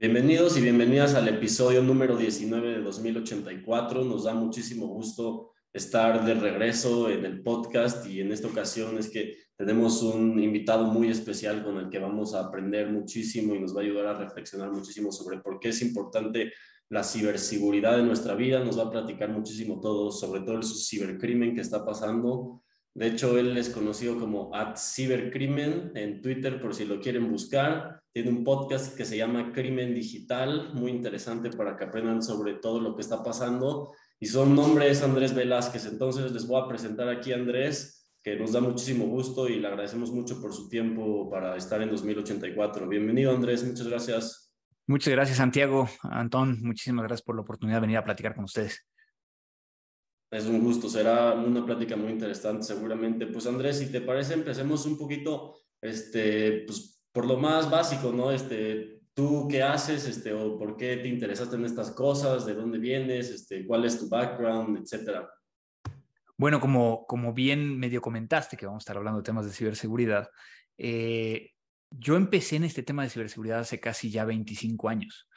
Bienvenidos y bienvenidas al episodio número 19 de 2084. Nos da muchísimo gusto estar de regreso en el podcast y en esta ocasión es que tenemos un invitado muy especial con el que vamos a aprender muchísimo y nos va a ayudar a reflexionar muchísimo sobre por qué es importante la ciberseguridad en nuestra vida. Nos va a platicar muchísimo todo sobre todo el cibercrimen que está pasando de hecho, él es conocido como at cibercrimen en Twitter por si lo quieren buscar. Tiene un podcast que se llama Crimen Digital, muy interesante para que aprendan sobre todo lo que está pasando. Y son nombres Andrés Velázquez. Entonces les voy a presentar aquí a Andrés, que nos da muchísimo gusto y le agradecemos mucho por su tiempo para estar en 2084. Bienvenido Andrés, muchas gracias. Muchas gracias Santiago. Antón, muchísimas gracias por la oportunidad de venir a platicar con ustedes. Es un gusto, será una plática muy interesante seguramente. Pues Andrés, si te parece, empecemos un poquito, este, pues por lo más básico, ¿no? Este, ¿tú qué haces, este, o por qué te interesaste en estas cosas, de dónde vienes, este, cuál es tu background, etcétera? Bueno, como, como bien medio comentaste, que vamos a estar hablando de temas de ciberseguridad, eh, yo empecé en este tema de ciberseguridad hace casi ya 25 años.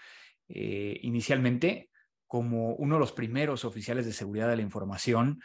Eh, inicialmente como uno de los primeros oficiales de seguridad de la información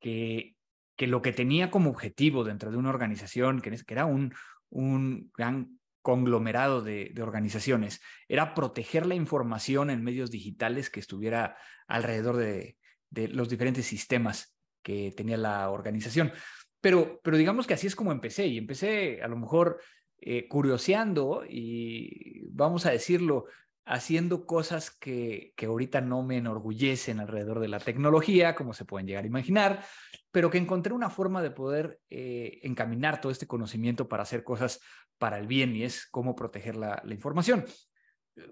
que, que lo que tenía como objetivo dentro de una organización, que, era un, un gran conglomerado de, organizaciones, era proteger la información en medios digitales que estuviera alrededor de, los diferentes sistemas que tenía la organización. Pero, pero digamos que así es como empecé y empecé a lo mejor eh, curioseando y vamos a decirlo, haciendo cosas que, que ahorita no me enorgullecen alrededor de la tecnología, como se pueden llegar a imaginar, pero que encontré una forma de poder eh, encaminar todo este conocimiento para hacer cosas para el bien y es cómo proteger la, información.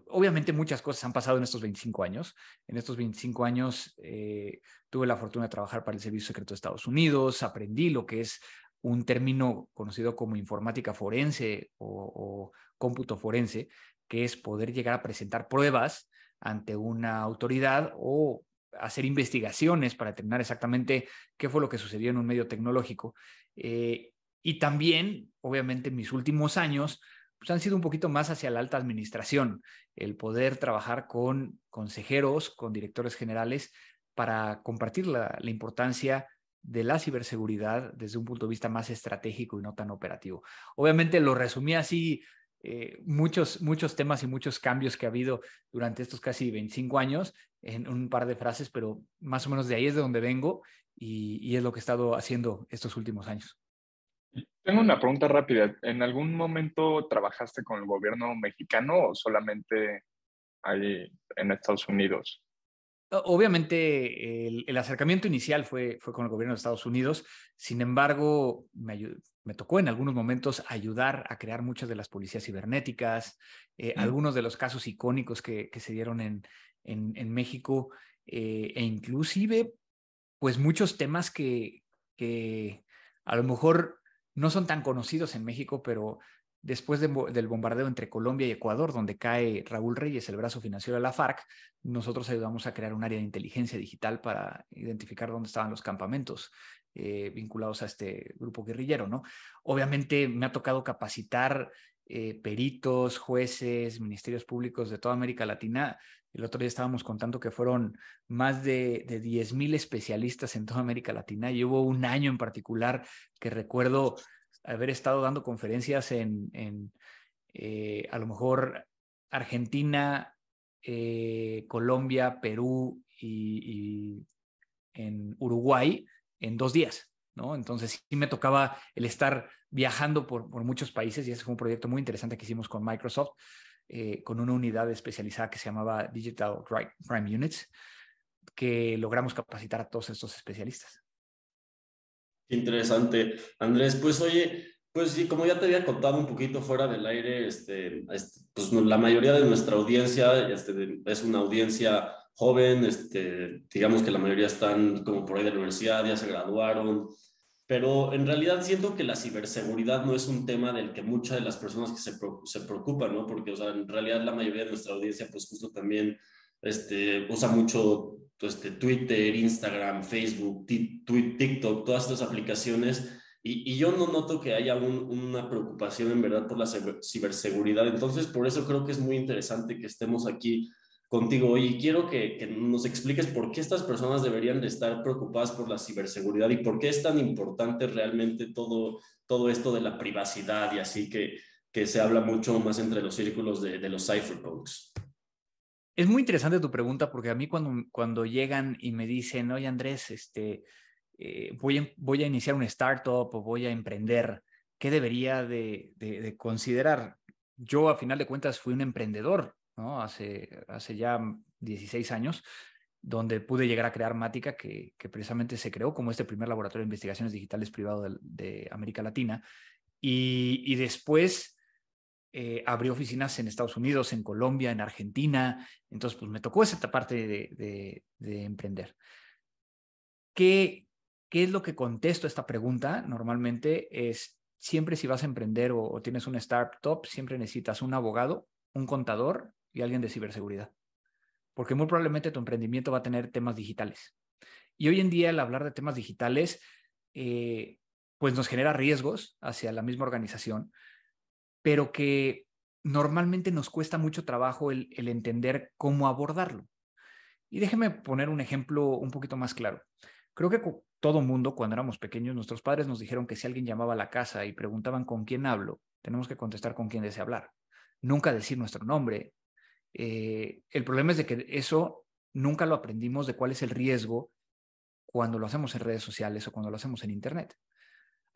Obviamente muchas cosas han pasado en estos 25 años. En estos 25 años eh, tuve la fortuna de trabajar para el Servicio Secreto de Estados Unidos, aprendí lo que es un término conocido como informática forense o, o cómputo forense, que es poder llegar a presentar pruebas ante una autoridad o hacer investigaciones para determinar exactamente qué fue lo que sucedió en un medio tecnológico. Eh, y también, obviamente, en mis últimos años, pues han sido un poquito más hacia la alta administración, el poder trabajar con consejeros, con directores generales, para compartir la, la importancia de la ciberseguridad desde un punto de vista más estratégico y no tan operativo. Obviamente lo resumí así eh, muchos, muchos temas y muchos cambios que ha habido durante estos casi 25 años en un par de frases, pero más o menos de ahí es de donde vengo y, es lo que he estado haciendo estos últimos años. Tengo una pregunta rápida. ¿En algún momento trabajaste con el gobierno mexicano o solamente ahí en Estados Unidos? Obviamente el, acercamiento inicial fue, fue con el gobierno de Estados Unidos, sin embargo me, me tocó en algunos momentos ayudar a crear muchas de las policías cibernéticas, eh, algunos de los casos icónicos que, se dieron en, en, México eh, e inclusive pues muchos temas que, que a lo mejor no son tan conocidos en México, pero después del bombardeo entre Colombia y Ecuador, donde cae Raúl Reyes, el brazo financiero de la FARC, nosotros ayudamos a crear un área de inteligencia digital para identificar dónde estaban los campamentos eh, vinculados a este grupo guerrillero, ¿no? Obviamente me ha tocado capacitar eh, peritos, jueces, ministerios públicos de toda América Latina. El otro día estábamos contando que fueron más de, de 10.000 especialistas en toda América Latina y hubo un año en particular que recuerdo haber estado dando conferencias en, eh, a lo mejor Argentina, eh, Colombia, Perú y, en Uruguay en dos días, ¿no? Entonces sí me tocaba el estar viajando por, por muchos países y ese fue un proyecto muy interesante que hicimos con Microsoft, eh, con una unidad especializada que se llamaba Digital Crime Units, que logramos capacitar a todos estos especialistas. Interesante. Andrés, pues oye, pues sí, como ya te había contado un poquito fuera del aire, este, este pues la mayoría de nuestra audiencia este, es una audiencia joven, este, digamos que la mayoría están como por ahí de la universidad, ya se graduaron, pero en realidad siento que la ciberseguridad no es un tema del que muchas de las personas que se, se preocupan, ¿no? Porque, o sea, en realidad la mayoría de nuestra audiencia, pues justo también este, usa mucho este, Twitter, Instagram, Facebook, TikTok, todas estas aplicaciones. Y, yo no noto que haya una preocupación en verdad por la ciberseguridad. Entonces, por eso creo que es muy interesante que estemos aquí contigo hoy y quiero que, nos expliques por qué estas personas deberían de estar preocupadas por la ciberseguridad y por qué es tan importante realmente todo, esto de la privacidad y así que, que se habla mucho más entre los círculos de, de los cypherpunks. Es muy interesante tu pregunta porque a mí cuando, cuando llegan y me dicen, oye Andrés, este, eh, voy, a, voy a iniciar un startup o voy a emprender, ¿qué debería de, de, considerar? Yo a final de cuentas fui un emprendedor, ¿no? Hace, hace ya 16 años, donde pude llegar a crear Mática, que, precisamente se creó como este primer laboratorio de investigaciones digitales privado de, de América Latina. Y, y después eh, abrió oficinas en Estados Unidos, en Colombia, en Argentina. Entonces, pues me tocó esa parte de, emprender. ¿Qué, ¿Qué es lo que contesto a esta pregunta? Normalmente es, siempre si vas a emprender o, o tienes una startup, siempre necesitas un abogado, un contador y alguien de ciberseguridad. Porque muy probablemente tu emprendimiento va a tener temas digitales. Y hoy en día el hablar de temas digitales, eh, pues nos genera riesgos hacia la misma organización, pero que normalmente nos cuesta mucho trabajo el, entender cómo abordarlo. Y déjeme poner un ejemplo un poquito más claro. Creo que todo mundo, cuando éramos pequeños, nuestros padres nos dijeron que si alguien llamaba a la casa y preguntaban con quién hablo, tenemos que contestar con quién desea hablar. Nunca decir nuestro nombre. Eh, el problema es de que eso nunca lo aprendimos de cuál es el riesgo cuando lo hacemos en redes sociales o cuando lo hacemos en Internet.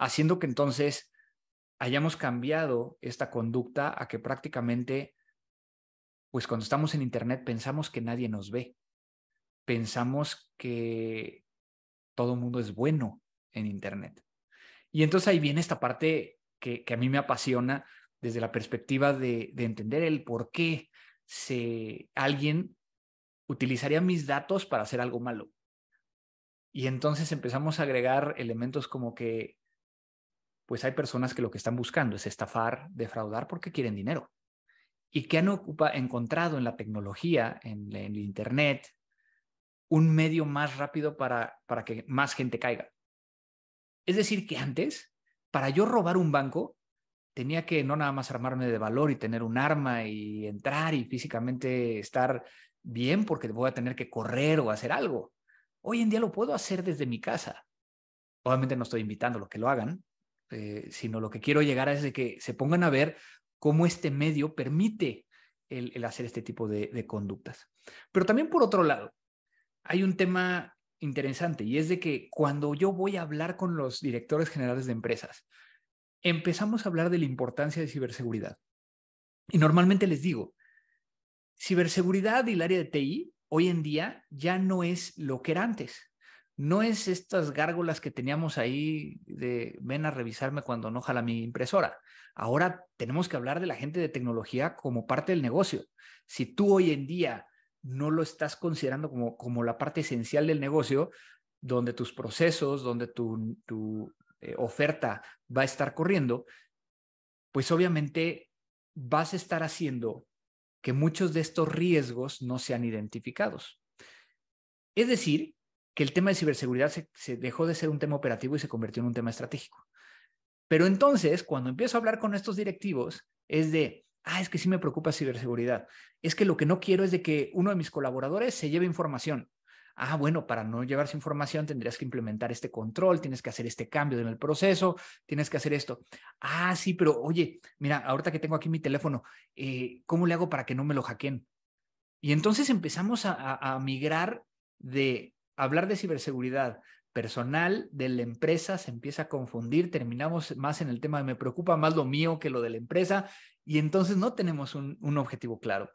Haciendo que entonces hayamos cambiado esta conducta a que prácticamente, pues cuando estamos en Internet pensamos que nadie nos ve, pensamos que todo el mundo es bueno en Internet. Y entonces ahí viene esta parte que, a mí me apasiona desde la perspectiva de, entender el por qué se, alguien utilizaría mis datos para hacer algo malo. Y entonces empezamos a agregar elementos como que pues hay personas que lo que están buscando es estafar, defraudar porque quieren dinero. Y que han encontrado en la tecnología, en, el Internet, un medio más rápido para, para que más gente caiga. Es decir, que antes, para yo robar un banco, tenía que no nada más armarme de valor y tener un arma y entrar y físicamente estar bien porque voy a tener que correr o hacer algo. Hoy en día lo puedo hacer desde mi casa. Obviamente no estoy invitando a que lo hagan, eh, sino lo que quiero llegar a es de que se pongan a ver cómo este medio permite el, hacer este tipo de, conductas. Pero también por otro lado, hay un tema interesante y es de que cuando yo voy a hablar con los directores generales de empresas, empezamos a hablar de la importancia de ciberseguridad. Y normalmente les digo, ciberseguridad y el área de TI hoy en día ya no es lo que era antes no es estas gárgolas que teníamos ahí de ven a revisarme cuando no jala mi impresora. Ahora tenemos que hablar de la gente de tecnología como parte del negocio. Si tú hoy en día no lo estás considerando como, como la parte esencial del negocio, donde tus procesos, donde tu, tu eh, oferta va a estar corriendo, pues obviamente vas a estar haciendo que muchos de estos riesgos no sean identificados. Es decir, que el tema de ciberseguridad se, dejó de ser un tema operativo y se convirtió en un tema estratégico. Pero entonces, cuando empiezo a hablar con estos directivos, es de, ah, es que sí me preocupa ciberseguridad. Es que lo que no quiero es de que uno de mis colaboradores se lleve información. Ah, bueno, para no llevarse información tendrías que implementar este control, tienes que hacer este cambio en el proceso, tienes que hacer esto. Ah, sí, pero oye, mira, ahorita que tengo aquí mi teléfono, eh, ¿cómo le hago para que no me lo hackeen? Y entonces empezamos a migrar de hablar de ciberseguridad personal de la empresa se empieza a confundir, terminamos más en el tema de me preocupa más lo mío que lo de la empresa y entonces no tenemos un, objetivo claro.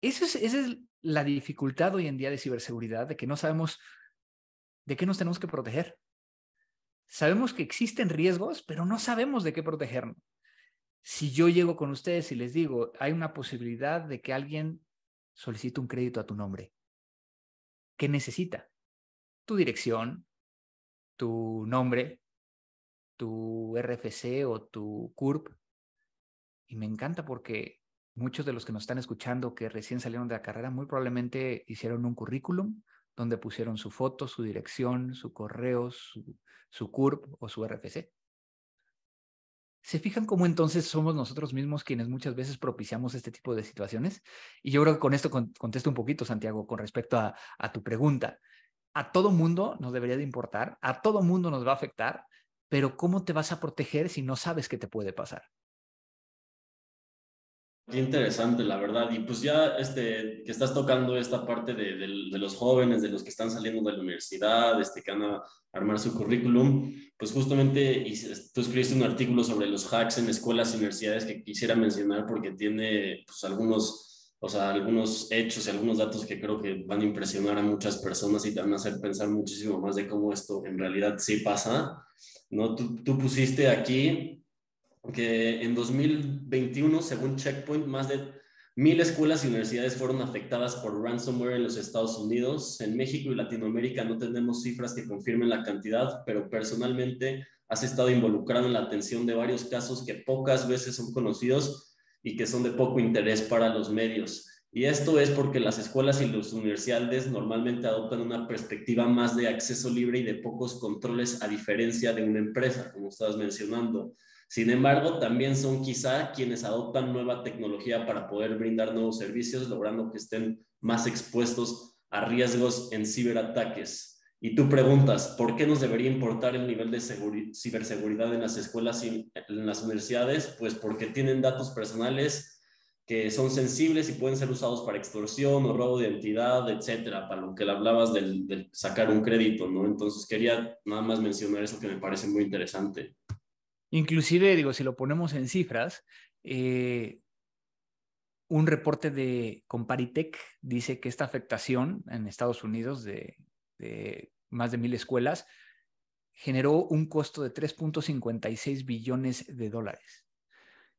Eso es, esa es la dificultad hoy en día de ciberseguridad, de que no sabemos de qué nos tenemos que proteger. Sabemos que existen riesgos, pero no sabemos de qué protegernos. Si yo llego con ustedes y les digo, hay una posibilidad de que alguien solicite un crédito a tu nombre, ¿Qué necesita? Tu dirección, tu nombre, tu RFC o tu CURP. Y me encanta porque muchos de los que nos están escuchando que recién salieron de la carrera muy probablemente hicieron un currículum, donde pusieron su foto, su dirección, su correo, su, su CURP o su RFC. ¿Se fijan cómo entonces somos nosotros mismos quienes muchas veces propiciamos este tipo de situaciones? Y yo creo que con esto contesto un poquito, Santiago, con respecto a, a tu pregunta. A todo mundo nos debería de importar, a todo mundo nos va a afectar, pero ¿cómo te vas a proteger si no sabes qué te puede pasar? Qué interesante, la verdad. Y pues ya este, que estás tocando esta parte de, de, los jóvenes, de los que están saliendo de la universidad, este, que van a armar su currículum, pues justamente tú escribiste un artículo sobre los hacks en escuelas y universidades que quisiera mencionar porque tiene pues, algunos, o sea, algunos hechos y algunos datos que creo que van a impresionar a muchas personas y te van a hacer pensar muchísimo más de cómo esto en realidad sí pasa. ¿no? Tú, tú pusiste aquí que en 2021, según Checkpoint, más de mil escuelas y universidades fueron afectadas por ransomware en los Estados Unidos. En México y Latinoamérica no tenemos cifras que confirmen la cantidad, pero personalmente has estado involucrado en la atención de varios casos que pocas veces son conocidos y que son de poco interés para los medios. Y esto es porque las escuelas y las universidades normalmente adoptan una perspectiva más de acceso libre y de pocos controles a diferencia de una empresa, como estabas mencionando. Sin embargo, también son quizá quienes adoptan nueva tecnología para poder brindar nuevos servicios, logrando que estén más expuestos a riesgos en ciberataques. Y tú preguntas, ¿por qué nos debería importar el nivel de ciberseguridad en las escuelas y en las universidades? Pues porque tienen datos personales que son sensibles y pueden ser usados para extorsión o robo de identidad, etcétera, para lo que le hablabas del, sacar un crédito, ¿no? Entonces quería nada más mencionar eso que me parece muy interesante. Inclusive, digo, si lo ponemos en cifras, eh, un reporte de Comparitech dice que esta afectación en Estados Unidos de, más de mil escuelas generó un costo de 3.56 billones de dólares.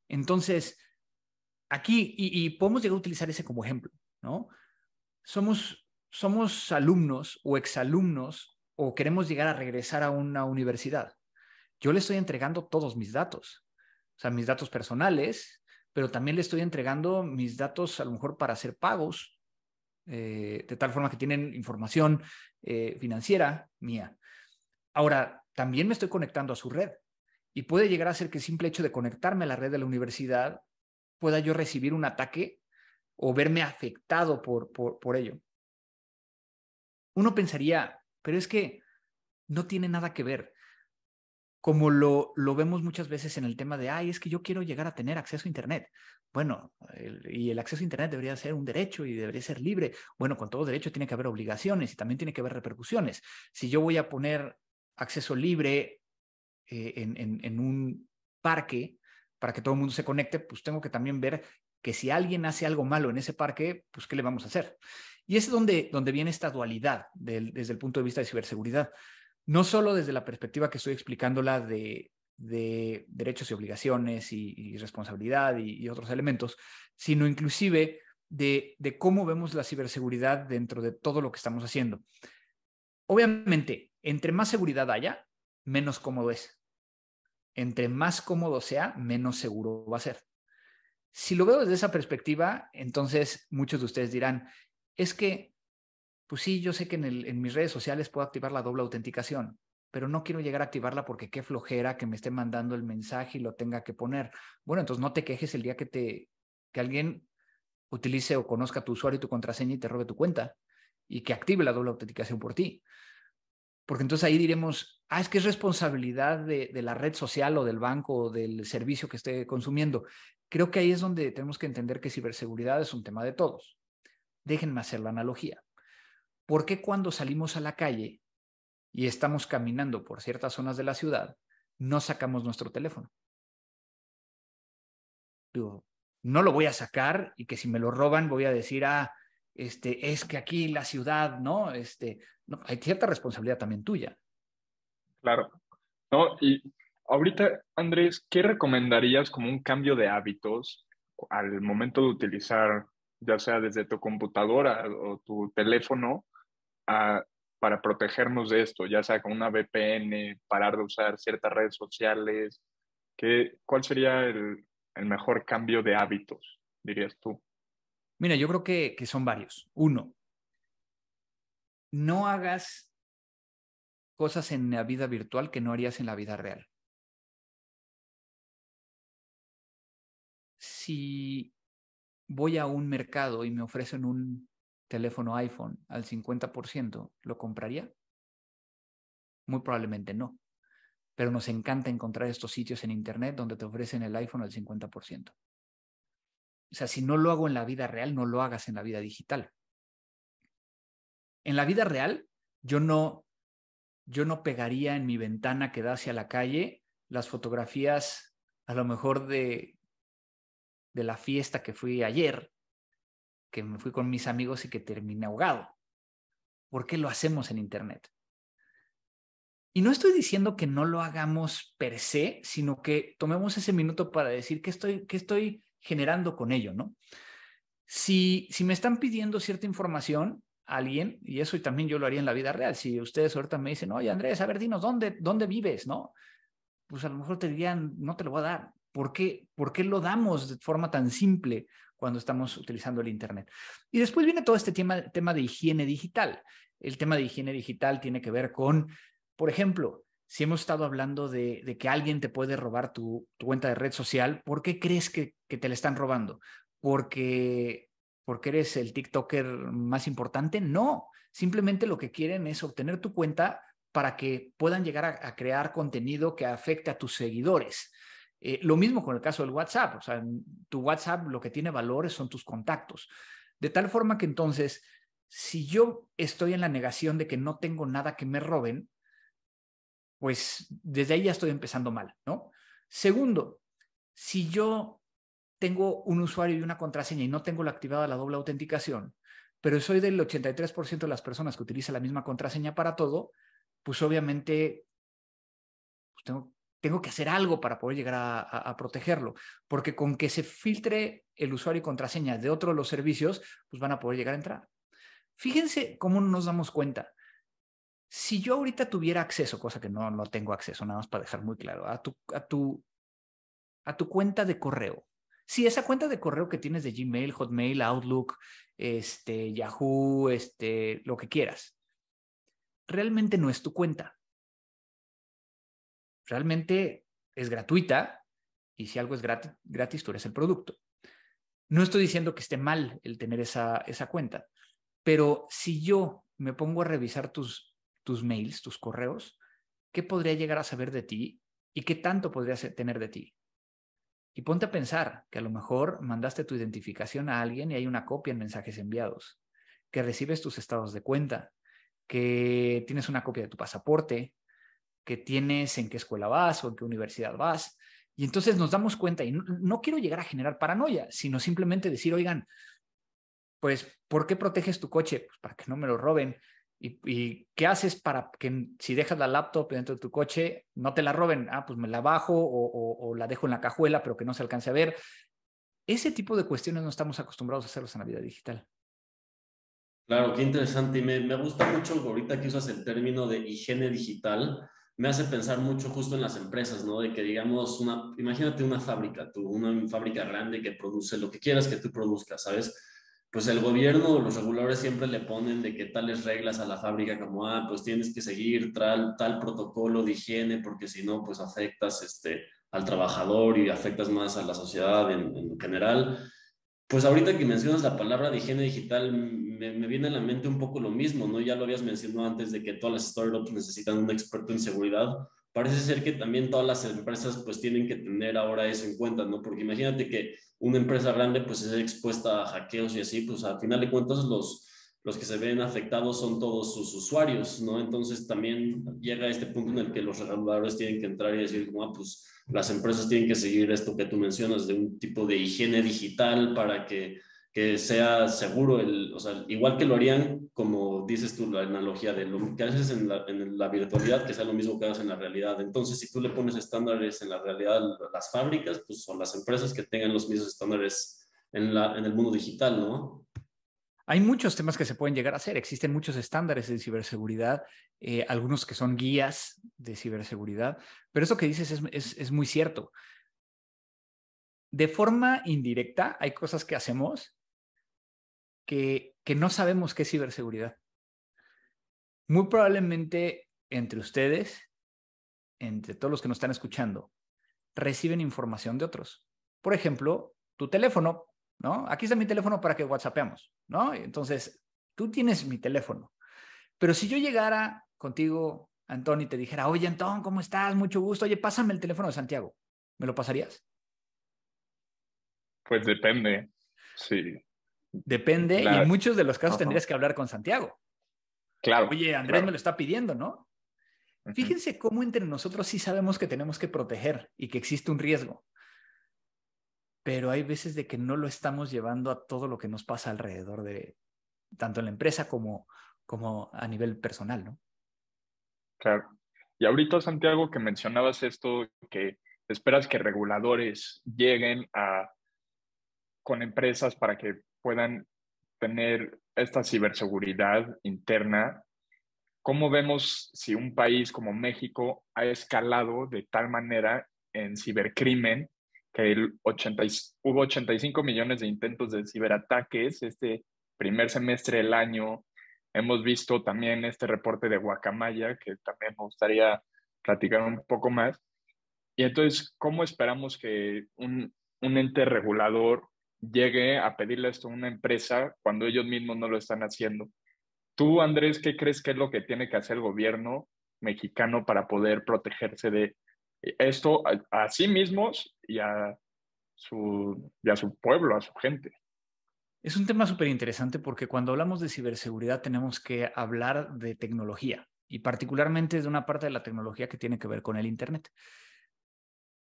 Entonces, aquí, y, podemos llegar a utilizar ese como ejemplo, ¿no? Somos, somos alumnos o exalumnos o queremos llegar a regresar a una universidad yo le estoy entregando todos mis datos, o sea, mis datos personales, pero también le estoy entregando mis datos a lo mejor para hacer pagos, eh, de tal forma que tienen información eh, financiera mía. Ahora, también me estoy conectando a su red y puede llegar a ser que el simple hecho de conectarme a la red de la universidad pueda yo recibir un ataque o verme afectado por, por, por ello. Uno pensaría, pero es que no tiene nada que ver como lo, lo vemos muchas veces en el tema de, ay, es que yo quiero llegar a tener acceso a Internet. Bueno, y el acceso a Internet debería ser un derecho y debería ser libre. Bueno, con todo derecho tiene que haber obligaciones y también tiene que haber repercusiones. Si yo voy a poner acceso libre eh, en, en, un parque para que todo el mundo se conecte, pues tengo que también ver que si alguien hace algo malo en ese parque, pues ¿qué le vamos a hacer? Y es donde, donde viene esta dualidad desde el punto de vista de ciberseguridad no solo desde la perspectiva que estoy explicándola de, de derechos y obligaciones y, responsabilidad y, otros elementos, sino inclusive de, de, cómo vemos la ciberseguridad dentro de todo lo que estamos haciendo. Obviamente, entre más seguridad haya, menos cómodo es. Entre más cómodo sea, menos seguro va a ser. Si lo veo desde esa perspectiva, entonces muchos de ustedes dirán, es que pues sí, yo sé que en, mis redes sociales puedo activar la doble autenticación, pero no quiero llegar a activarla porque qué flojera que me esté mandando el mensaje y lo tenga que poner. Bueno, entonces no te quejes el día que te que alguien utilice o conozca tu usuario y tu contraseña y te robe tu cuenta y que active la doble autenticación por ti. Porque entonces ahí diremos, ah, es que es responsabilidad de, de la red social o del banco o del servicio que esté consumiendo. Creo que ahí es donde tenemos que entender que ciberseguridad es un tema de todos. Déjenme hacer la analogía. ¿Por qué cuando salimos a la calle y estamos caminando por ciertas zonas de la ciudad, no sacamos nuestro teléfono? No lo voy a sacar y que si me lo roban voy a decir, ah, este, es que aquí la ciudad, ¿no? Este, hay cierta responsabilidad también tuya. Claro. No, y ahorita, Andrés, ¿qué recomendarías como un cambio de hábitos al momento de utilizar, ya sea desde tu computadora o tu teléfono, para protegernos de esto, ya sea con una VPN, parar de usar ciertas redes sociales? ¿Qué, ¿Cuál sería el, el mejor cambio de hábitos, dirías tú? Mira, yo creo que, que son varios. Uno, no hagas cosas en la vida virtual que no harías en la vida real. Si voy a un mercado y me ofrecen un teléfono iPhone al 50%, ¿lo compraría? Muy probablemente no. Pero nos encanta encontrar estos sitios en Internet donde te ofrecen el iPhone al 50%. O sea, si no lo hago en la vida real, no lo hagas en la vida digital. En la vida real, yo no, yo no pegaría en mi ventana que da hacia la calle las fotografías a lo mejor de, de la fiesta que fui ayer, que me fui con mis amigos y que terminé ahogado. ¿Por qué lo hacemos en Internet? Y no estoy diciendo que no lo hagamos per se, sino que tomemos ese minuto para decir qué estoy, qué estoy generando con ello, ¿no? Si, si me están pidiendo cierta información, alguien, y eso también yo lo haría en la vida real, si ustedes ahorita me dicen, oye Andrés, a ver, dinos, ¿dónde, dónde vives? ¿No? Pues a lo mejor te dirían, no te lo voy a dar. ¿Por qué, ¿Por qué lo damos de forma tan simple cuando estamos utilizando el Internet? Y después viene todo este tema, tema de higiene digital. El tema de higiene digital tiene que ver con, por ejemplo, si hemos estado hablando de, que alguien te puede robar tu, cuenta de red social, ¿por qué crees que, te la están robando? Porque, porque eres el TikToker más importante. No, simplemente lo que quieren es obtener tu cuenta para que puedan llegar a crear contenido que afecte a tus seguidores. Eh, lo mismo con el caso del WhatsApp. O sea, tu WhatsApp lo que tiene valores son tus contactos. De tal forma que entonces, si yo estoy en la negación de que no tengo nada que me roben, pues desde ahí ya estoy empezando mal, ¿no? Segundo, si yo tengo un usuario y una contraseña y no tengo la activada la doble autenticación, pero soy del 83% de las personas que utilizan la misma contraseña para todo, pues obviamente pues tengo, tengo, que hacer algo para poder llegar a, protegerlo, porque con que se filtre el usuario y contraseña de otro de los servicios, pues van a poder llegar a entrar. Fíjense cómo nos damos cuenta si yo ahorita tuviera acceso, cosa que no, no tengo acceso, nada más para dejar muy claro, a tu, a tu, a tu cuenta de correo. Si esa cuenta de correo que tienes de Gmail, Hotmail, Outlook, este, Yahoo, este, lo que quieras, realmente no es tu cuenta. Realmente es gratuita y si algo es gratis, gratis tú eres el producto. No estoy diciendo que esté mal el tener esa, esa cuenta, pero si yo me pongo a revisar tus, tus mails, tus correos, ¿qué podría llegar a saber de ti y qué tanto podría tener de ti? Y ponte a pensar que a lo mejor mandaste tu identificación a alguien y hay una copia en mensajes enviados, que recibes tus estados de cuenta, que tienes una copia de tu pasaporte, que tienes en qué escuela vas o en qué universidad vas. Y entonces nos damos cuenta, y no, quiero llegar a generar paranoia, sino simplemente decir, oigan, pues, ¿por qué proteges tu coche? Pues para que no me lo roben. ¿Y, ¿Y, qué haces para que si dejas la laptop dentro de tu coche, no te la roben? Ah, pues me la bajo o, la dejo en la cajuela, pero que no se alcance a ver. Ese tipo de cuestiones no estamos acostumbrados a hacerlos en la vida digital. Claro, qué interesante. Y me gusta mucho ahorita que usas el término de higiene digital. Me hace pensar mucho justo en las empresas, ¿no? De que digamos, una, imagínate una fábrica, tú, una fábrica grande que produce lo que quieras que tú produzcas, ¿sabes? pues el gobierno, los reguladores siempre le ponen de que tales reglas a la fábrica como, ah, pues tienes que seguir tal, tal protocolo de higiene porque si no, pues afectas este, al trabajador y afectas más a la sociedad en general. Pues ahorita que mencionas la palabra de higiene digital, me, viene a la mente un poco lo mismo, ¿no? Ya lo habías mencionado antes de que todas las startups necesitan un experto en seguridad. Parece ser que también todas las empresas pues tienen que tener ahora eso en cuenta, ¿no? Porque imagínate que una empresa grande pues es expuesta a hackeos y así, pues al final de cuentas los, los que se ven afectados son todos sus usuarios, ¿no? Entonces también llega a este punto en el que los reguladores tienen que entrar y decir, como, ah, pues las empresas tienen que seguir esto que tú mencionas de un tipo de higiene digital para que, que sea seguro, el, o sea, igual que lo harían, como dices tú, la analogía de lo que haces en la, en la virtualidad, que sea lo mismo que haces en la realidad. Entonces, si tú le pones estándares en la realidad a las fábricas, pues son las empresas que tengan los mismos estándares en, la, en el mundo digital, ¿no? Hay muchos temas que se pueden llegar a hacer. Existen muchos estándares de ciberseguridad, eh, algunos que son guías de ciberseguridad, pero eso que dices es, muy cierto. De forma indirecta, hay cosas que hacemos que, que no sabemos qué es ciberseguridad. muy probablemente entre ustedes, entre todos los que nos están escuchando, reciben información de otros. Por ejemplo, tu teléfono, ¿no? Aquí está mi teléfono para que WhatsAppemos, ¿no? Entonces, tú tienes mi teléfono. Pero si yo llegara contigo, Antón, y te dijera, oye, Antón, ¿cómo estás? Mucho gusto. Oye, pásame el teléfono de Santiago. ¿Me lo pasarías? Pues depende, sí. Depende, y en muchos de los casos tendrías que hablar con Santiago. Claro. Oye, Andrés me lo está pidiendo, ¿no? Fíjense cómo entre nosotros sí sabemos que tenemos que proteger y que existe un riesgo. Pero hay veces de que no lo estamos llevando a todo lo que nos pasa alrededor de, tanto en la empresa como, como a nivel personal, ¿no? Claro. Y ahorita, Santiago, que mencionabas esto, que esperas que reguladores lleguen a, con empresas para que puedan tener esta ciberseguridad interna, ¿cómo vemos si un país como México ha escalado de tal manera en cibercrimen que el 80, hubo 85 millones de intentos de ciberataques este primer semestre del año? Hemos visto también este reporte de Guacamaya, que también me gustaría platicar un poco más. Y entonces, ¿cómo esperamos que un, un ente regulador llegue a pedirle esto a una empresa cuando ellos mismos no lo están haciendo. Tú, Andrés, ¿qué crees que es lo que tiene que hacer el gobierno mexicano para poder protegerse de esto a, sí mismos y a, su, su pueblo, a su gente? Es un tema súper interesante porque cuando hablamos de ciberseguridad tenemos que hablar de tecnología y particularmente de una parte de la tecnología que tiene que ver con el Internet.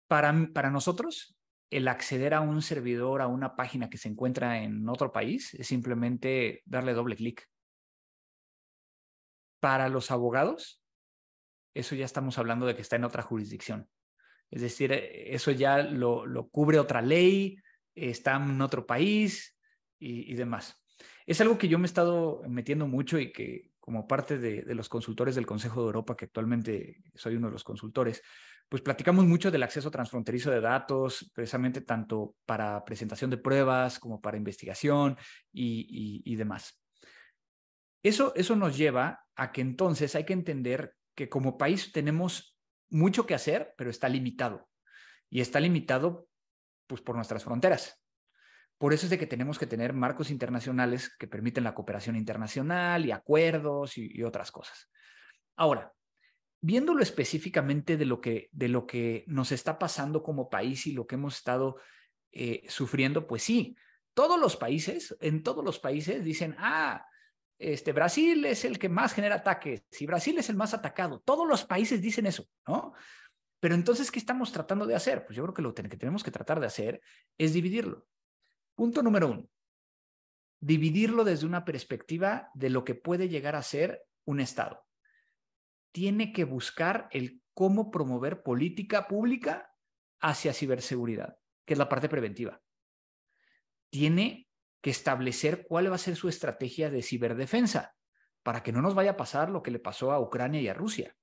Para, para nosotros, el acceder a un servidor, a una página que se encuentra en otro país, es simplemente darle doble clic. Para los abogados, eso ya estamos hablando de que está en otra jurisdicción. Es decir, eh, eso ya lo, cubre otra ley, está en otro país y, demás. Es algo que yo me he estado metiendo mucho y que como parte de, de los consultores del Consejo de Europa, que actualmente soy uno de los consultores, pues platicamos mucho del acceso transfronterizo de datos, precisamente tanto para presentación de pruebas como para investigación y, demás. Eso, eso nos lleva a que entonces hay que entender que como país tenemos mucho que hacer, pero está limitado. Y está limitado pues, por nuestras fronteras. Por eso es de que tenemos que tener marcos internacionales que permiten la cooperación internacional y acuerdos y otras cosas. Ahora, viéndolo específicamente de lo que, de lo que nos está pasando como país y lo que hemos estado eh, sufriendo, pues sí, todos los países, en todos los países dicen, ah, este, Brasil es el que más genera ataques y Brasil es el más atacado. Todos los países dicen eso, ¿no? Pero entonces, ¿qué estamos tratando de hacer? Pues yo creo que lo que tenemos que tratar de hacer es dividirlo. Punto número uno, dividirlo desde una perspectiva de lo que puede llegar a ser un Estado tiene que buscar el cómo promover política pública hacia ciberseguridad, que es la parte preventiva. Tiene que establecer cuál va a ser su estrategia de ciberdefensa para que no nos vaya a pasar lo que le pasó a Ucrania y a Rusia,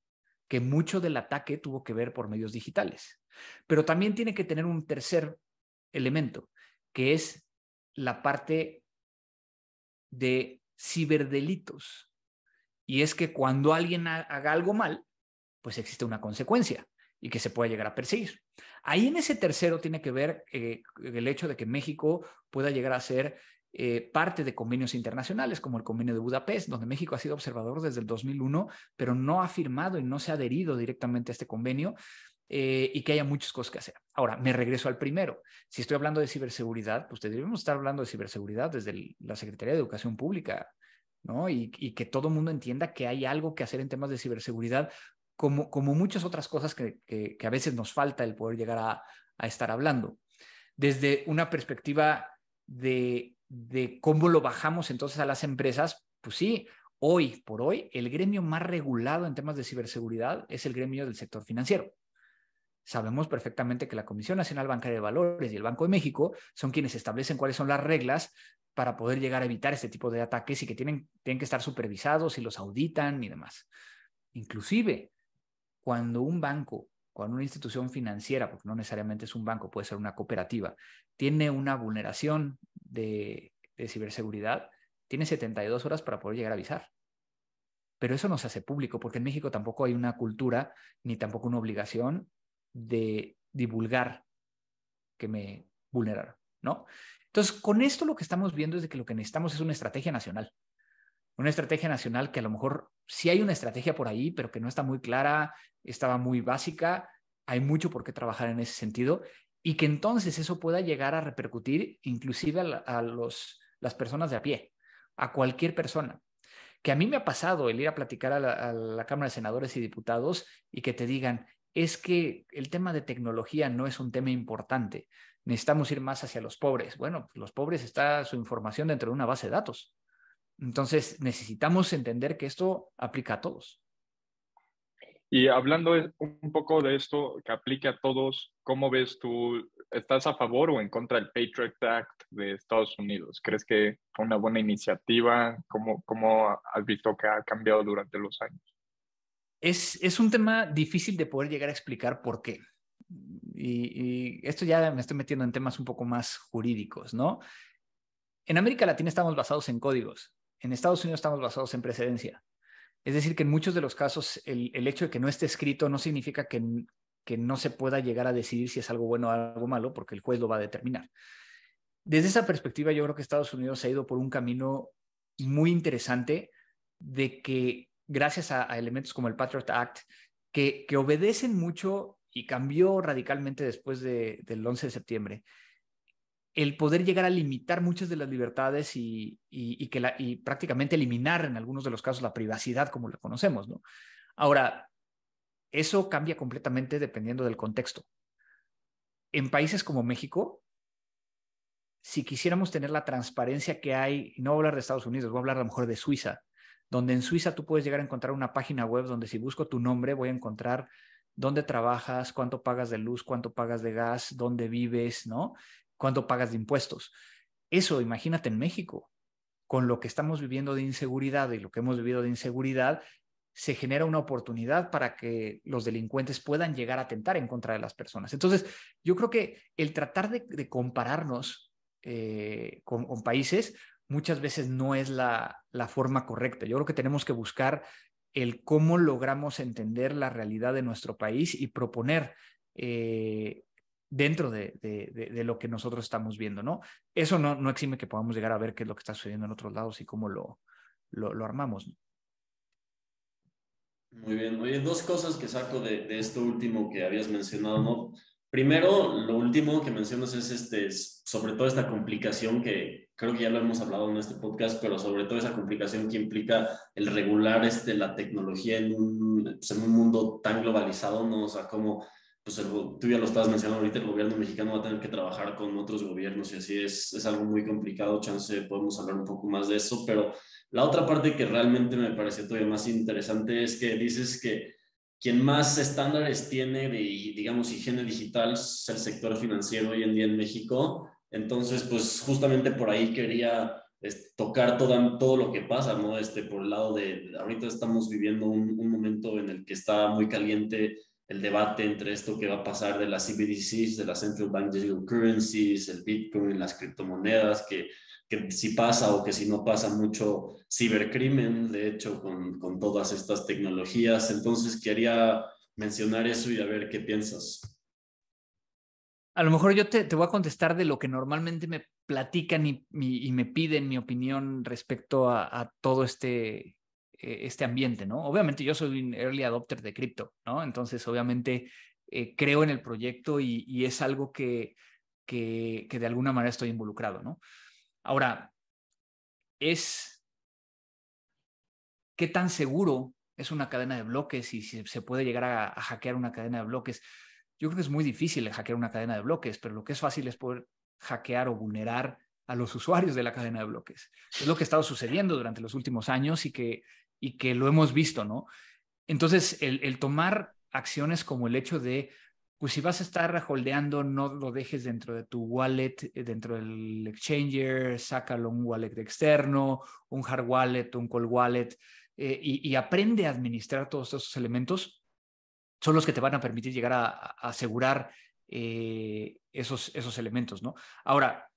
que mucho del ataque tuvo que ver por medios digitales. Pero también tiene que tener un tercer elemento, que es la parte de ciberdelitos. Y es que cuando alguien haga algo mal, pues existe una consecuencia y que se puede llegar a perseguir. Ahí en ese tercero tiene que ver eh, el hecho de que México pueda llegar a ser eh, parte de convenios internacionales como el convenio de Budapest, donde México ha sido observador desde el 2001, pero no ha firmado y no se ha adherido directamente a este convenio. Eh, y que haya muchas cosas que hacer. Ahora, me regreso al primero. Si estoy hablando de ciberseguridad, pues debemos estar hablando de ciberseguridad desde la Secretaría de Educación Pública, ¿no? Y, que todo el mundo entienda que hay algo que hacer en temas de ciberseguridad, como, como muchas otras cosas que, que, a veces nos falta el poder llegar a, a estar hablando. Desde una perspectiva de, de cómo lo bajamos entonces a las empresas, pues sí, hoy por hoy el gremio más regulado en temas de ciberseguridad es el gremio del sector financiero. Sabemos perfectamente que la Comisión Nacional Bancaria de Valores y el Banco de México son quienes establecen cuáles son las reglas para poder llegar a evitar este tipo de ataques y que tienen, tienen que estar supervisados y los auditan y demás. Inclusive, cuando un banco, cuando una institución financiera, porque no necesariamente es un banco, puede ser una cooperativa, tiene una vulneración de, ciberseguridad, tiene 72 horas para poder llegar a avisar. pero eso no se hace público, porque en México tampoco hay una cultura ni tampoco una obligación de divulgar que me vulneraron, ¿no? Entonces, con esto lo que estamos viendo es que lo que necesitamos es una estrategia nacional. Una estrategia nacional que a lo mejor sí hay una estrategia por ahí, pero que no está muy clara, estaba muy básica, hay mucho por qué trabajar en ese sentido y que entonces eso pueda llegar a repercutir inclusive a, los, las personas de a pie, a cualquier persona. Que a mí me ha pasado el ir a platicar a la, Cámara de Senadores y Diputados y que te digan, es que el tema de tecnología no es un tema importante, necesitamos ir más hacia los pobres. Bueno, los pobres está su información dentro de una base de datos. Entonces, necesitamos entender que esto aplica a todos. Y hablando un poco de esto que aplique a todos, ¿cómo ves tú? ¿Estás a favor o en contra del Patriot Act de Estados Unidos? ¿Crees que fue una buena iniciativa? ¿Cómo, cómo has visto que ha cambiado durante los años? Es, es un tema difícil de poder llegar a explicar por qué. Y, y esto ya me estoy metiendo en temas un poco más jurídicos, ¿no? En América Latina estamos basados en códigos. En Estados Unidos estamos basados en precedencia. Es decir, que en muchos de los casos el, hecho de que no esté escrito no significa que, que no se pueda llegar a decidir si es algo bueno o algo malo, porque el juez lo va a determinar. Desde esa perspectiva, yo creo que Estados Unidos ha ido por un camino muy interesante de que gracias a, elementos como el Patriot Act, que, que, obedecen mucho y cambió radicalmente después del 11 de septiembre, el poder llegar a limitar muchas de las libertades y, que prácticamente eliminar en algunos de los casos la privacidad como la conocemos, ¿no? Ahora, eso cambia completamente dependiendo del contexto. En países como México, si quisiéramos tener la transparencia que hay, no voy a hablar de Estados Unidos, voy a hablar a lo mejor de Suiza, donde en Suiza tú puedes llegar a encontrar una página web donde si busco tu nombre voy a encontrar dónde trabajas, cuánto pagas de luz, cuánto pagas de gas, dónde vives, ¿no? Cuánto pagas de impuestos. Eso, imagínate en México, con lo que estamos viviendo de inseguridad y lo que hemos vivido de inseguridad, se genera una oportunidad para que los delincuentes puedan llegar a atentar en contra de las personas. Entonces, yo creo que el tratar de, compararnos eh, con, países muchas veces no es la, forma correcta. Yo creo que tenemos que buscar el cómo logramos entender la realidad de nuestro país y proponer eh, dentro de, de, lo que nosotros estamos viendo, ¿no? Eso no, no exime que podamos llegar a ver qué es lo que está sucediendo en otros lados y cómo lo, lo, armamos. Muy bien. Oye, dos cosas que saco de, de, esto último que habías mencionado, ¿no? Primero, lo último que mencionas es este, sobre todo esta complicación que creo que ya lo hemos hablado en este podcast, pero sobre todo esa complicación que implica el regular este, la tecnología en un, pues, en un mundo tan globalizado, ¿no? O sea, como pues tú ya lo estabas mencionando ahorita, el gobierno mexicano va a tener que trabajar con otros gobiernos y así es, es algo muy complicado, chance podemos hablar un poco más de eso, pero la otra parte que realmente me parece todavía más interesante es que dices que quien más estándares tiene de, digamos, higiene digital es el sector financiero hoy en día en México, entonces, pues justamente por ahí quería este, tocar todo, todo lo que pasa, ¿no? Este, por el lado de, ahorita estamos viviendo un, un momento en el que está muy caliente el debate entre esto que va a pasar de las CBDCs, de las Central Bank Digital Currencies, el Bitcoin, las criptomonedas, que, que si pasa o que si no pasa mucho cibercrimen, de hecho, con, con todas estas tecnologías. Entonces, quería mencionar eso y a ver qué piensas. A lo mejor yo te, te voy a contestar de lo que normalmente me platican y, me piden mi opinión respecto a, todo este este ambiente, ¿no? Obviamente yo soy un early adopter de cripto, ¿no? Entonces, obviamente, eh, creo en el proyecto y, es algo que, que, de alguna manera estoy involucrado, ¿no? Ahora, es qué tan seguro es una cadena de bloques y si se puede llegar a, a hackear una cadena de bloques. Yo creo que es muy difícil hackear una cadena de bloques, pero lo que es fácil es poder hackear o vulnerar a los usuarios de la cadena de bloques. Es lo que ha estado sucediendo durante los últimos años y que y que lo hemos visto, ¿no? Entonces, el, tomar acciones como el hecho de, pues si vas a estar holdeando, no lo dejes dentro de tu wallet, eh, dentro del exchanger, sácalo un wallet externo, un hard wallet, un cold wallet, eh, y, aprende a administrar todos esos elementos, son los que te van a permitir llegar a, asegurar eh, esos, esos elementos, ¿no? Ahora,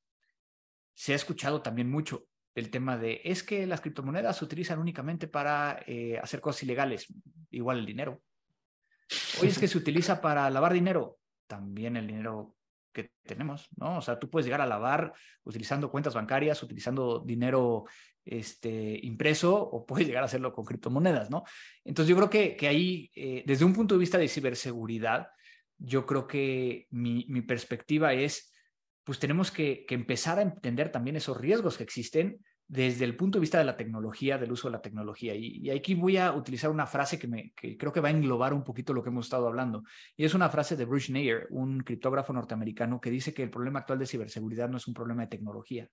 se ha escuchado también mucho, del tema de, es que las criptomonedas se utilizan únicamente para eh, hacer cosas ilegales, igual el dinero. Oye, es que se utiliza para lavar dinero, también el dinero que tenemos, ¿no? O sea, tú puedes llegar a lavar utilizando cuentas bancarias, utilizando dinero este, impreso o puedes llegar a hacerlo con criptomonedas, ¿no? Entonces yo creo que, que ahí, eh, desde un punto de vista de ciberseguridad, yo creo que mi, mi perspectiva es, pues tenemos que, empezar a entender también esos riesgos que existen desde el punto de vista de la tecnología, del uso de la tecnología. Y, aquí voy a utilizar una frase que, me, creo que va a englobar un poquito lo que hemos estado hablando. Y es una frase de Bruce Nair, un criptógrafo norteamericano, que dice que el problema actual de ciberseguridad no es un problema de tecnología,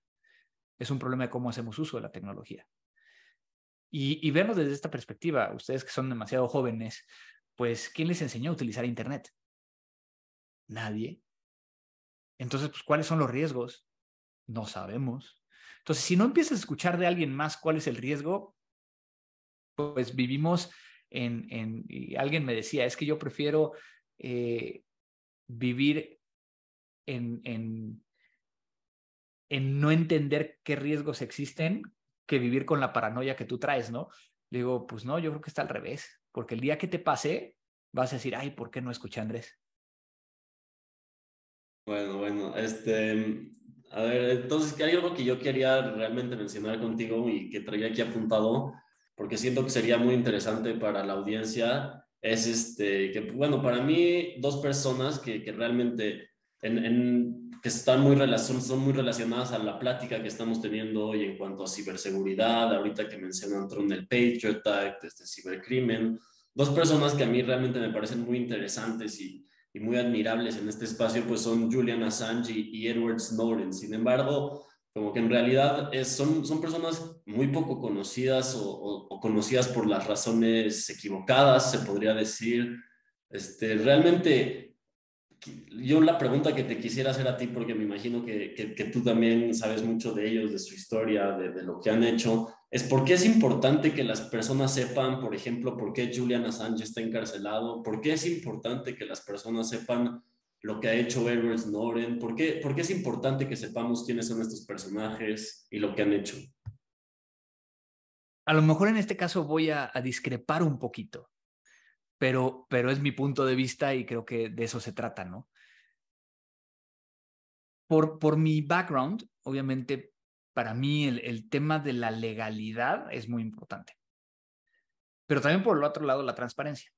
es un problema de cómo hacemos uso de la tecnología. Y, y verlo desde esta perspectiva, ustedes que son demasiado jóvenes, pues, ¿quién les enseñó a utilizar Internet? Nadie. Entonces, pues, ¿cuáles son los riesgos? No sabemos. Entonces, si no empiezas a escuchar de alguien más cuál es el riesgo, pues vivimos en, en y alguien me decía, es que yo prefiero eh, vivir en, en, en no entender qué riesgos existen que vivir con la paranoia que tú traes, ¿no? Le digo, pues no, yo creo que está al revés, porque el día que te pase, vas a decir, ay, ¿por qué no escuché Andrés? Bueno, bueno, este, a ver, entonces hay algo que yo quería realmente mencionar contigo y que traía aquí apuntado, porque siento que sería muy interesante para la audiencia, es este, que bueno, para mí dos personas que, que realmente en, en, que están muy son, son muy relacionadas a la plática que estamos teniendo hoy en cuanto a ciberseguridad, ahorita que mencionan Tron el Patriot Act, este cibercrimen, dos personas que a mí realmente me parecen muy interesantes y y muy admirables en este espacio, pues son Julian Assange y, Edward Snowden. Sin embargo, como que en realidad es, son, son personas muy poco conocidas o, o, o, conocidas por las razones equivocadas, se podría decir. Este, realmente, yo la pregunta que te quisiera hacer a ti, porque me imagino que, que, que tú también sabes mucho de ellos, de su historia, de, de lo que han hecho, es por qué es importante que las personas sepan, por ejemplo, por qué Julian Assange está encarcelado, por qué es importante que las personas sepan lo que ha hecho Edward Snowden, por qué, por qué es importante que sepamos quiénes son estos personajes y lo que han hecho. A lo mejor en este caso voy a, a discrepar un poquito, pero, pero es mi punto de vista y creo que de eso se trata, ¿no? Por, por mi background, obviamente para mí el, tema de la legalidad es muy importante. Pero también por el otro lado, la transparencia.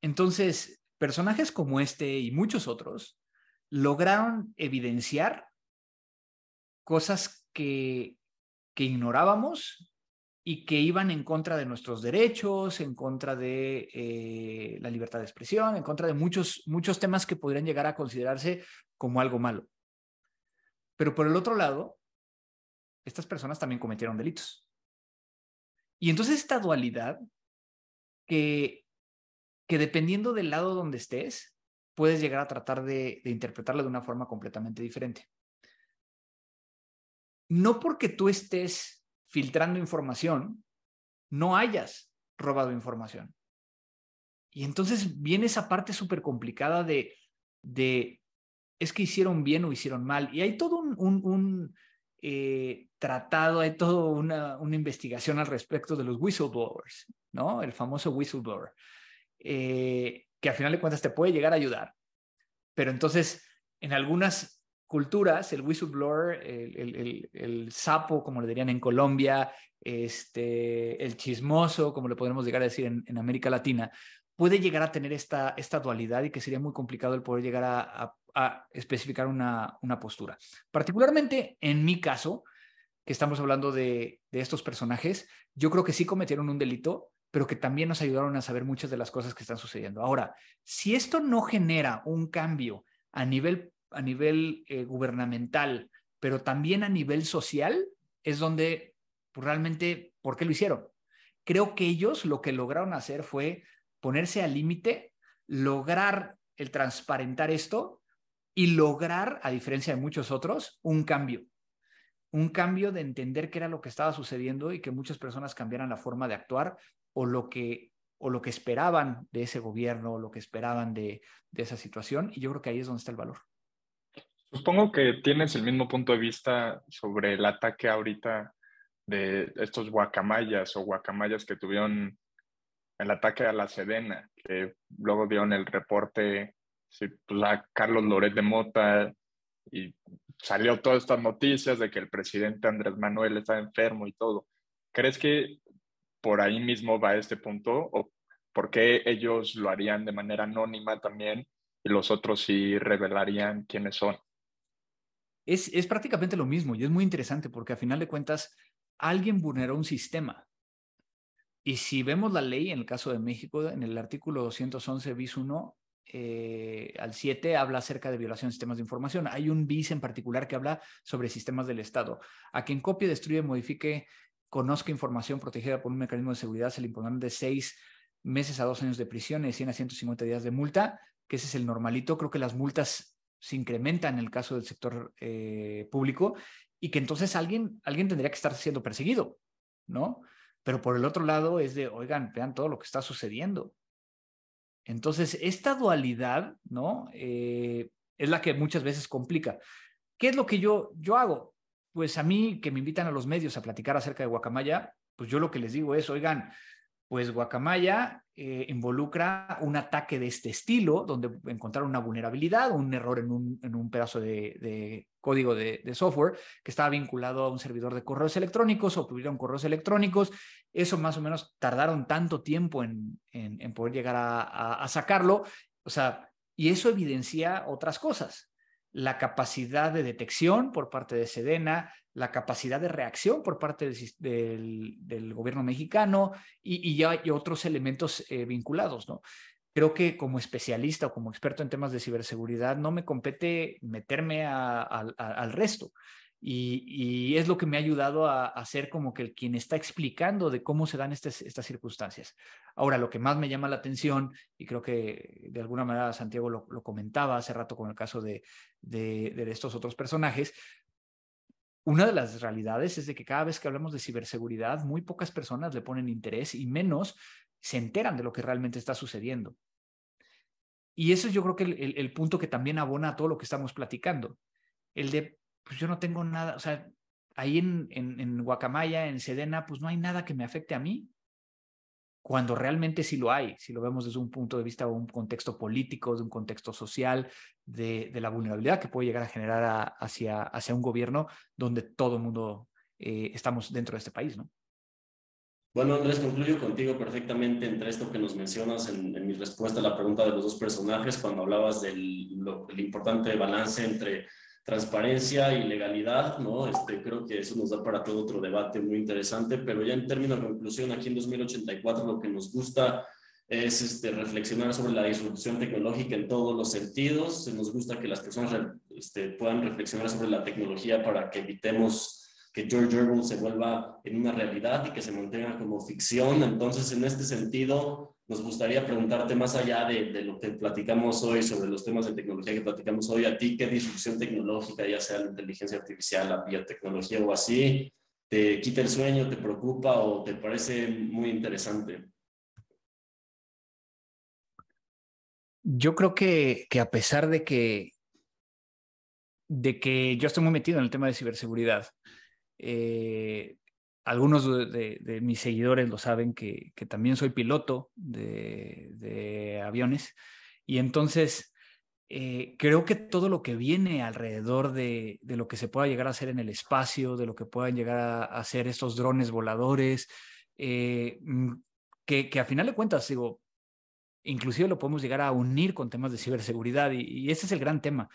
Entonces, personajes como este y muchos otros lograron evidenciar cosas que, que ignorábamos y que iban en contra de nuestros derechos, en contra de eh, la libertad de expresión, en contra de muchos, muchos temas que podrían llegar a considerarse como algo malo. Pero por el otro lado, estas personas también cometieron delitos. Y entonces esta dualidad que, que dependiendo del lado donde estés, puedes llegar a tratar de, interpretarla de una forma completamente diferente. No porque tú estés filtrando información, no hayas robado información. Y entonces viene esa parte súper complicada de, de, es que hicieron bien o hicieron mal. Y hay todo un, eh, tratado, hay toda una, investigación al respecto de los whistleblowers, ¿no? El famoso whistleblower, eh, que al final de cuentas te puede llegar a ayudar. Pero entonces, en algunas culturas, el whistleblower, el, sapo, como le dirían en Colombia, este, el chismoso, como le podemos llegar a decir en América Latina, puede llegar a tener esta, esta dualidad y que sería muy complicado el poder llegar a, especificar una, una, postura. Particularmente en mi caso, que estamos hablando de, de, estos personajes, yo creo que sí cometieron un delito, pero que también nos ayudaron a saber muchas de las cosas que están sucediendo. Ahora, si esto no genera un cambio a nivel, a nivel eh, gubernamental, pero también a nivel social, es donde pues, realmente, ¿por qué lo hicieron? Creo que ellos lo que lograron hacer fue ponerse al límite, lograr el transparentar esto y lograr, a diferencia de muchos otros, un cambio. Un cambio de entender qué era lo que estaba sucediendo y que muchas personas cambiaran la forma de actuar o lo que, o lo que esperaban de ese gobierno o lo que esperaban de, de esa situación. Y yo creo que ahí es donde está el valor. Supongo que tienes el mismo punto de vista sobre el ataque ahorita de estos guacamayas o guacamayas que tuvieron el ataque a la Sedena, que luego dieron el reporte pues a Carlos Loret de Mota y salió todas estas noticias de que el presidente Andrés Manuel está enfermo y todo. ¿Crees que por ahí mismo va este punto? ¿O por qué ellos lo harían de manera anónima también y los otros sí revelarían quiénes son? Es, es prácticamente lo mismo y es muy interesante porque a final de cuentas alguien vulneró un sistema. Y si vemos la ley, en el caso de México, en el artículo 211 bis 1, eh, al 7 habla acerca de violación de sistemas de información. Hay un bis en particular que habla sobre sistemas del Estado. A quien copie, destruye, modifique, conozca información protegida por un mecanismo de seguridad, se le impondrán de seis meses a dos años de prisión y de 100 a 150 días de multa, que ese es el normalito. Creo que las multas se incrementan en el caso del sector eh, público y que entonces alguien, alguien tendría que estar siendo perseguido, ¿no? Pero por el otro lado es de, oigan, vean todo lo que está sucediendo. Entonces, esta dualidad, ¿no? Eh, es la que muchas veces complica. ¿Qué es lo que yo, yo hago? Pues a mí que me invitan a los medios a platicar acerca de Guacamaya, pues yo lo que les digo es, oigan, pues Guacamaya eh, involucra un ataque de este estilo, donde encontraron una vulnerabilidad, un error en un, en un pedazo de, código de, software que estaba vinculado a un servidor de correos electrónicos, o tuvieron correos electrónicos. Eso más o menos tardaron tanto tiempo en, en, poder llegar a, a sacarlo. O sea, y eso evidencia otras cosas la capacidad de detección por parte de Sedena, la capacidad de reacción por parte del, gobierno mexicano y, ya otros elementos eh, vinculados, ¿no? Creo que como especialista o como experto en temas de ciberseguridad no me compete meterme al resto. Y, es lo que me ha ayudado a, hacer como que el quien está explicando de cómo se dan estas, estas circunstancias. Ahora, lo que más me llama la atención, y creo que de alguna manera Santiago lo, comentaba hace rato con el caso de, de, estos otros personajes, una de las realidades es de que cada vez que hablamos de ciberseguridad, muy pocas personas le ponen interés y menos se enteran de lo que realmente está sucediendo. Y ese es yo creo que el, el, punto que también abona a todo lo que estamos platicando. El de, pues yo no tengo nada, o sea, ahí en, en, en Guacamaya, en Sedena, pues no hay nada que me afecte a mí cuando realmente sí lo hay, si lo vemos desde un punto de vista de un contexto político, de un contexto social, de, la vulnerabilidad que puede llegar a generar hacia, hacia un gobierno donde todo el mundo eh, estamos dentro de este país, ¿no? Bueno, Andrés, concluyo contigo perfectamente entre esto que nos mencionas en, mi respuesta a la pregunta de los dos personajes, cuando hablabas del importante balance entre transparencia y legalidad, ¿no? Este, creo que eso nos da para todo otro debate muy interesante, pero ya en términos de conclusión, aquí en 2084 lo que nos gusta es este, reflexionar sobre la disrupción tecnológica en todos los sentidos. Nos gusta que las personas este, puedan reflexionar sobre la tecnología para que evitemos que George Orwell se vuelva en una realidad y que se mantenga como ficción. Entonces, en este sentido, nos gustaría preguntarte más allá de, lo que platicamos hoy sobre los temas de tecnología que platicamos hoy, a ti qué disrupción tecnológica, ya sea la inteligencia artificial, la biotecnología o así, te quita el sueño, te preocupa o te parece muy interesante. Yo creo que, que a pesar de que, de que yo estoy muy metido en el tema de ciberseguridad, eh, algunos de, mis seguidores lo saben que, también soy piloto de, aviones y entonces eh, creo que todo lo que viene alrededor de, lo que se pueda llegar a hacer en el espacio, de lo que puedan llegar a, hacer estos drones voladores, eh, mm, que, a final de cuentas, digo, inclusive lo podemos llegar a unir con temas de ciberseguridad y, y ese es el gran tema.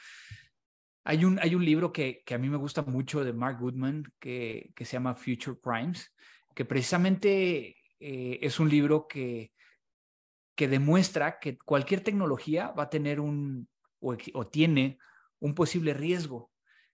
Hay un, hay un libro que, que, a mí me gusta mucho de Mark Goodman que, que se llama Future Crimes, que precisamente eh, es un libro que, que demuestra que cualquier tecnología va a tener un o, o, tiene un posible riesgo.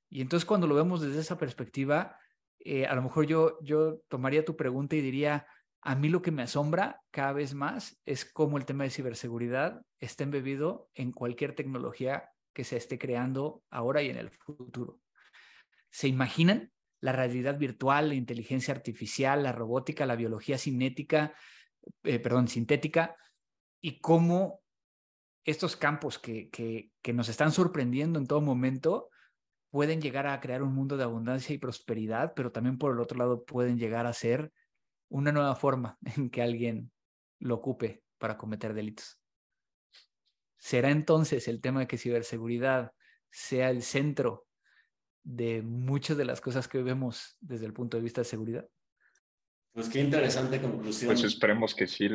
Y entonces cuando lo vemos desde esa perspectiva, eh, a lo mejor yo, yo tomaría tu pregunta y diría, a mí lo que me asombra cada vez más es cómo el tema de ciberseguridad está embebido en cualquier tecnología que se esté creando ahora y en el futuro. ¿Se imaginan la realidad virtual, la inteligencia artificial, la robótica, la biología cinética, eh, perdón, sintética, y cómo estos campos que, que, que, nos están sorprendiendo en todo momento pueden llegar a crear un mundo de abundancia y prosperidad, pero también por el otro lado pueden llegar a ser una nueva forma en que alguien lo ocupe para cometer delitos. ¿Será entonces el tema de que ciberseguridad sea el centro de muchas de las cosas que vemos desde el punto de vista de seguridad? Pues qué interesante conclusión. Pues esperemos que sí.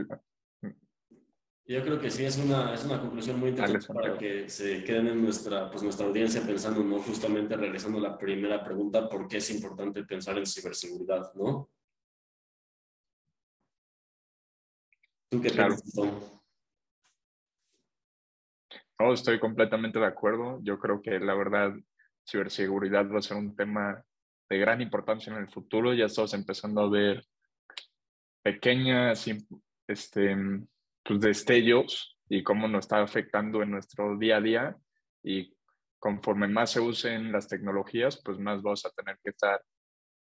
Yo creo que sí, es una, es una conclusión muy interesante para que se queden en nuestra, pues nuestra audiencia pensando, ¿no? Justamente regresando a la primera pregunta, ¿por qué es importante pensar en ciberseguridad, no? ¿Tú qué claro. No, estoy completamente de acuerdo. Yo creo que la verdad, ciberseguridad va a ser un tema de gran importancia en el futuro. Ya estamos empezando a ver pequeñas este, pues, destellos y cómo nos está afectando en nuestro día a día. Y conforme más se usen las tecnologías, pues más vamos a tener que estar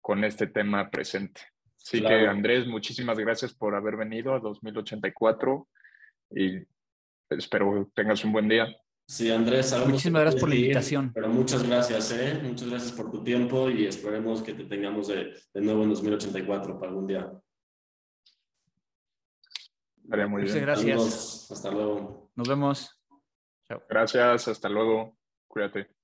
con este tema presente. Así que Andrés, muchísimas gracias por haber venido a 2084 y espero tengas un buen día. Sí, Andrés. Muchísimas gracias por la invitación. pero muchas gracias, ¿eh? Muchas gracias por tu tiempo y esperemos que te tengamos de, de nuevo en 2084 para algún día. Estaría muy Muchas bien. gracias. Hasta luego. Nos vemos. Chao. Gracias, hasta luego. Cuídate.